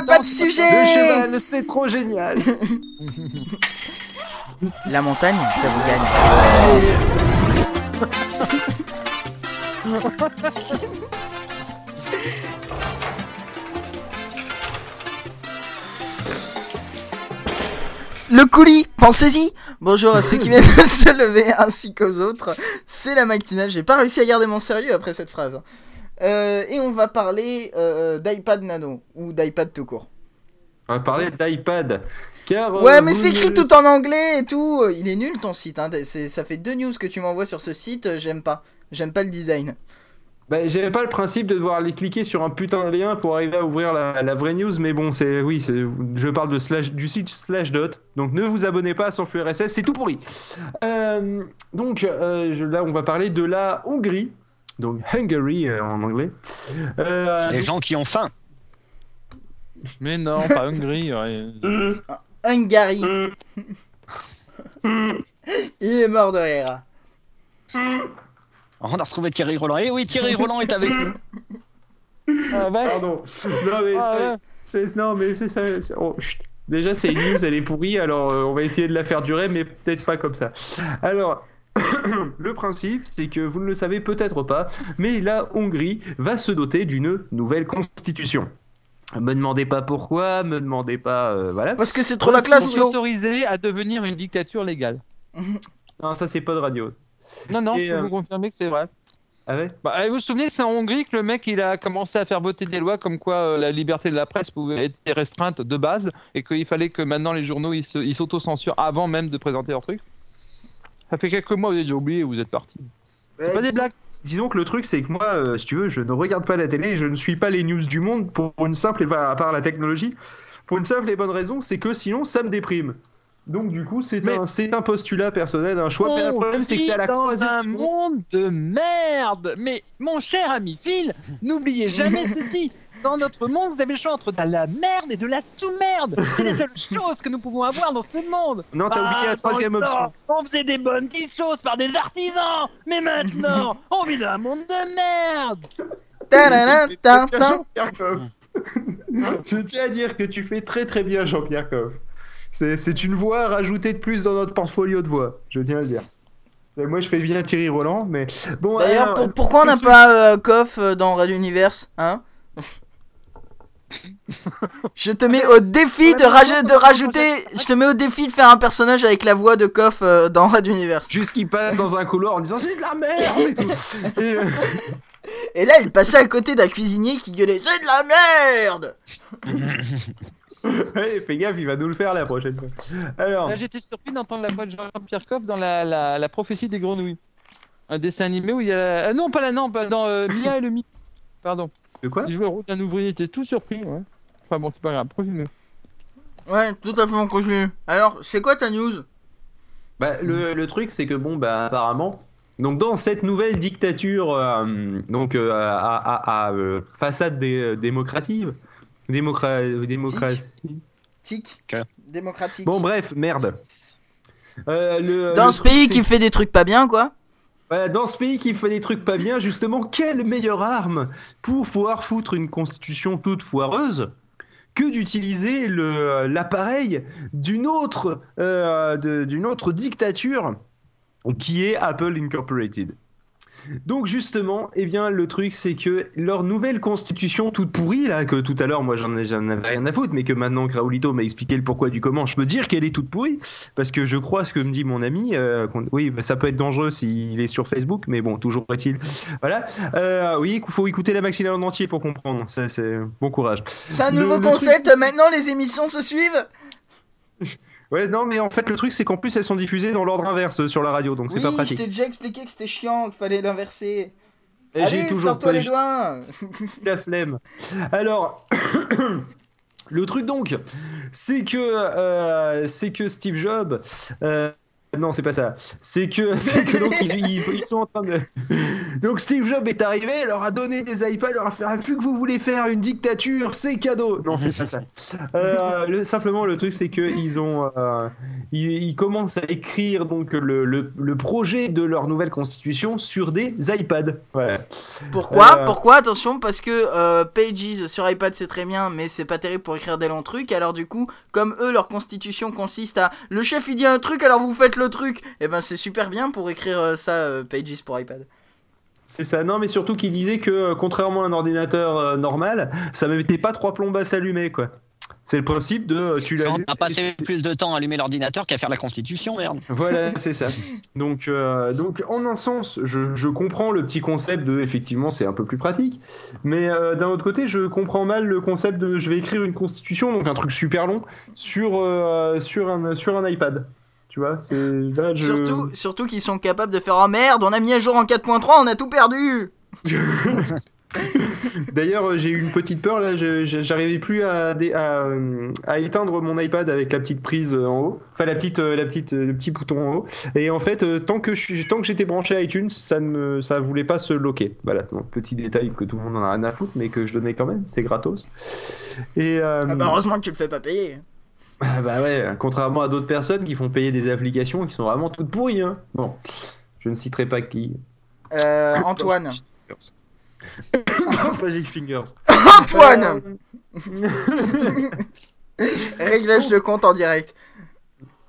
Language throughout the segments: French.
n'a pas de sujet Le cheval, c'est trop génial. La montagne, ça vous gagne. Le coulis, pensez-y Bonjour à ceux qui viennent de se lever ainsi qu'aux autres. C'est la matinale, j'ai pas réussi à garder mon sérieux après cette phrase. Euh, et on va parler euh, d'iPad Nano, ou d'iPad tout court. On va parler d'iPad. Car, euh, Ouais, mais c'est écrit le tout en anglais et tout. Il est nul ton site. Hein. Ça fait deux news que tu m'envoies sur ce site. J'aime pas. J'aime pas le design. Bah, j'avais pas le principe de devoir aller cliquer sur un putain de lien pour arriver à ouvrir la, la vraie news, mais bon, c'est oui, je parle de slash, du site Slashdot, donc ne vous abonnez pas à son flux RSS, c'est tout pourri. Euh, donc euh, je- là, on va parler de la Hongrie, donc Hungary euh, en anglais. Euh, Les gens qui ont faim. Mais non, pas Hongrie. ouais. Hungary. Il est mort de rire. On a retrouvé Thierry Roland. Et oui, Thierry Roland est avec nous. Ah, ouais. Pardon. Non mais Ah, c'est- ouais. non mais c'est ça. oh. Déjà c'est une news, elle est pourrie, alors euh, on va essayer de la faire durer, mais peut-être pas comme ça. Alors. Le principe, c'est que vous ne le savez peut-être pas, mais la Hongrie va se doter d'une nouvelle constitution. Me demandez pas pourquoi, me demandez pas, euh, voilà. Parce que c'est trop la classe, Vous yo. autorisé à devenir une dictature légale. Non, ça c'est pas de radio. Non, non, Et, je peux euh, vous confirmer que c'est vrai. Ah ouais? Bah, vous vous souvenez que c'est en Hongrie que le mec il a commencé à faire voter des lois comme quoi euh, la liberté de la presse pouvait être restreinte de base et qu'il fallait que maintenant les journaux ils s'autocensurent avant même de présenter leur truc. Ça fait quelques mois, vous avez déjà oublié, vous êtes parti. C'est pas des blagues. Disons que le truc, c'est que moi, euh, si tu veux, je ne regarde pas la télé, je ne suis pas les news du monde pour une simple et à part la technologie, pour une simple et bonne raison, c'est que sinon, ça me déprime. Donc du coup, c'est un, c'est un postulat personnel, un choix. Mais le problème, c'est que c'est à la dans un monde de merde. Mais mon cher ami Phil, n'oubliez jamais ceci. Dans notre monde, vous avez le choix entre de la merde et de la sous-merde. C'est les seules choses que nous pouvons avoir dans ce monde. Non, t'as oublié la Ah, troisième option. On faisait des bonnes petites choses par des artisans. Mais maintenant, on vit dans un monde de merde. Jean-Pierre Coff. Je tiens à dire que tu fais très très bien, Jean-Pierre Coff. C'est c'est une voix à rajouter de plus dans notre portfolio de voix, je tiens à le dire. Et moi, je fais bien Thierry Roland, mais bon. D'ailleurs, pour- pourquoi on n'a pas euh, Koff euh, dans Radio Universe Hein? Je te mets au défi de, raj- de rajouter. Je te mets au défi de faire un personnage avec la voix de Koff euh, dans Radio Universe. Juste qu'il passe dans un couloir en disant c'est de la merde et tout. Et, euh, Et là, il passait à côté d'un cuisinier qui gueulait C'est de la merde ouais, fais gaffe, il va nous le faire la prochaine fois. Alors, Là, j'étais surpris d'entendre la voix de Jean-Pierre Coff dans la, la, la prophétie des grenouilles. Un dessin animé où il y a. la- ah non, pas la non, pas dans euh, Mia et le mythe. Pardon. De quoi Il jouait le rôle d'un ouvrier, j'étais tout surpris. Ouais. Enfin bon, c'est pas grave, continue. Ouais, tout à fait, mon continue. Alors, c'est quoi ta news? Bah, le, le truc, c'est que bon, bah, apparemment. Donc, dans cette nouvelle dictature, euh, donc euh, à, à- à, euh, façade dé- démocrative, démocra démocratie. Tic. Démocratique. Bon, bref, merde. Euh, le- dans le ce truc, pays qui fait des trucs pas bien, quoi. Dans ce pays qui fait des trucs pas bien, justement, quelle meilleure arme pour pouvoir foutre une constitution toute foireuse que d'utiliser l'appareil d'une autre, euh, autre dictature qui est Apple Incorporated. Donc justement, eh bien, le truc, c'est que leur nouvelle constitution toute pourrie, là, que tout à l'heure, moi, j'en ai- j'en avais rien à foutre, mais que maintenant, que Raoulito m'a expliqué le pourquoi du comment, je peux dire qu'elle est toute pourrie, parce que je crois ce que me dit mon ami, euh, oui, bah, ça peut être dangereux s'il est sur Facebook, mais bon, toujours est-il. Voilà. Euh, oui, il faut écouter la machine en entier pour comprendre, Ça, c'est bon courage. C'est un nouveau le concept, truc, maintenant les émissions se suivent Ouais, non, mais en fait, le truc, c'est qu'en plus, elles sont diffusées dans l'ordre inverse euh, sur la radio, donc c'est Oui, pas je pratique. t'ai déjà expliqué que c'était chiant, qu'il fallait l'inverser. Et Allez, sors-toi les doigts la flemme. Alors, le truc donc, c'est que, euh, c'est que Steve Jobs, euh, non, c'est pas ça. C'est que, c'est que donc ils, sont en train de. Donc Steve Jobs est arrivé, leur a donné des iPads, leur a fait vu que vous voulez faire une dictature, c'est cadeau. Non, c'est pas ça. Euh, le- simplement, le truc c'est que ils ont, euh, ils, ils commencent à écrire donc le, le, le projet de leur nouvelle constitution sur des iPads. Voilà. Pourquoi Euh, Pourquoi? Attention, parce que Pages sur iPad c'est très bien, mais c'est pas terrible pour écrire des longs trucs. Alors du coup, comme eux, leur constitution consiste à le chef il dit un truc, alors vous faites le truc. Et ben c'est super bien pour écrire euh, ça, euh, Pages pour iPad. C'est ça, non, mais surtout qu'il disait que euh, contrairement à un ordinateur euh, normal, ça ne mettait pas trois plombes à s'allumer, quoi. C'est le principe de euh, tu On l'allumes. a passé plus de temps à allumer l'ordinateur qu'à faire la constitution, merde. Voilà, c'est ça. Donc, euh, donc, en un sens, je, je comprends le petit concept de effectivement, c'est un peu plus pratique. Mais euh, d'un autre côté, je comprends mal le concept de je vais écrire une constitution, donc un truc super long, sur, euh, sur, un, sur un iPad. Tu vois, c'est là, je. Surtout, surtout qu'ils sont capables de faire oh merde, on a mis à jour en 4.3, on a tout perdu. D'ailleurs, j'ai eu une petite peur là. J'arrivais plus à, dé- à, à éteindre mon iPad avec la petite prise euh, en haut, enfin la petite, euh, la petite, euh, le petit bouton en haut. Et en fait, tant que je suis, tant que j'étais branché à iTunes, ça ne, ça voulait pas se loquer. Voilà, donc petit détail que tout le monde en a rien à foutre, mais que je donnais quand même. C'est gratos. Et euh, Ah bah heureusement que tu le fais pas payer. Ah bah ouais, contrairement à d'autres personnes qui font payer des applications qui sont vraiment toutes pourries. Hein. Bon, je ne citerai pas qui. Euh, Antoine. Magic Fingers. Antoine Euh, Réglage de compte en direct.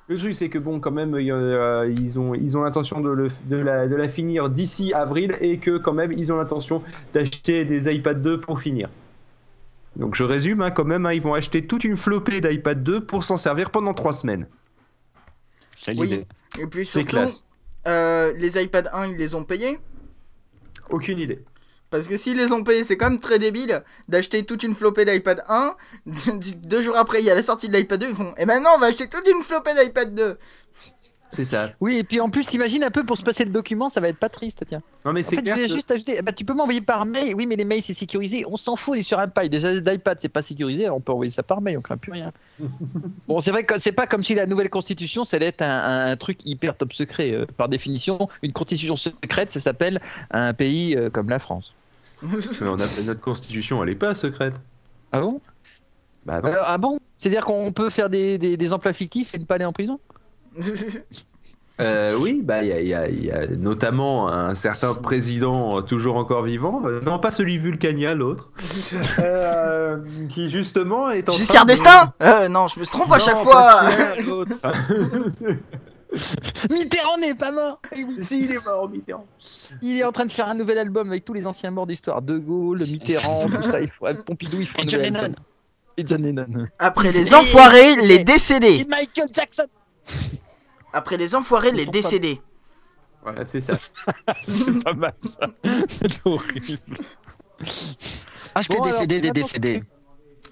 Le truc, c'est que bon, quand même, il y a, euh, ils ont, ils ont l'intention de, le- de, la, de la finir d'ici avril et que quand même, ils ont l'intention d'acheter des iPad 2 pour finir. Donc je résume, hein, quand même, hein, ils vont acheter toute une flopée d'iPad 2 pour s'en servir pendant 3 semaines. C'est Oui. l'idée. Et puis C'est surtout, classe. euh, les iPad 1, ils les ont payés? Aucune idée. Parce que s'ils les ont payés, c'est quand même très débile d'acheter toute une flopée d'iPad 1. Deux jours après, il y a la sortie de l'iPad 2. Ils font Et maintenant, on va acheter toute une flopée d'iPad 2. C'est ça. Oui, et puis en plus, t'imagines un peu pour se passer le document, ça va être pas triste, tiens. Non, mais En c'est fait, je clair. voulais que- juste ajouter, bah, tu peux m'envoyer par mail. Oui, mais les mails c'est sécurisé. On s'en fout, on est sur iPad. Déjà, l'iPad c'est pas sécurisé, alors on peut envoyer ça par mail, on craint plus rien. bon, c'est vrai que c'est pas comme si la nouvelle constitution, ça allait être un, un- un truc hyper top secret. Euh, par définition, une constitution secrète, ça s'appelle un pays euh, comme la France. Mais on a- notre constitution, elle est pas secrète. Ah bon? Bah, non. Euh, Ah bon? C'est-à-dire qu'on peut faire des, des, des emplois fictifs et ne pas aller en prison? Euh, oui, bah il y y y a notamment un certain président toujours encore vivant, euh, non pas celui Vulcania, l'autre, euh, qui justement est en train Giscard de- d'Estaing euh, Non, je me trompe à Non, chaque fois. Mitterrand n'est pas mort Eh si, il est mort, Mitterrand. Il est en train de faire un nouvel album avec tous les anciens morts d'histoire. De Gaulle, Mitterrand, tout ça. Il faut... Pompidou, il faut un Et John nouvel Lennon. album. Et John Lennon. Après les enfoirés, les décédés. Et Michael Jackson Après les enfoirés, Ils les décédés. Voilà, c'est ça. C'est pas mal ça. C'est horrible. Acheter Bon, des alors, CD, des décédés.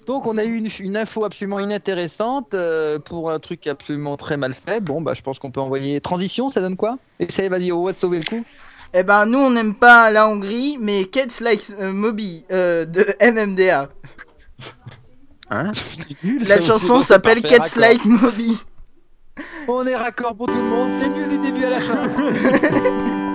Donc on a eu une, une info absolument inintéressante euh, pour un truc absolument très mal fait. Bon bah je pense qu'on peut envoyer transition, ça donne quoi? Essaye, vas-y, on va te sauver le coup. Eh ben, nous, on n'aime pas la Hongrie, mais Kids Like euh, Moby euh, de MMDA. Hein? La chanson s'appelle Kids Like Moby. On est raccord pour tout le monde, c'est nul du début à la fin.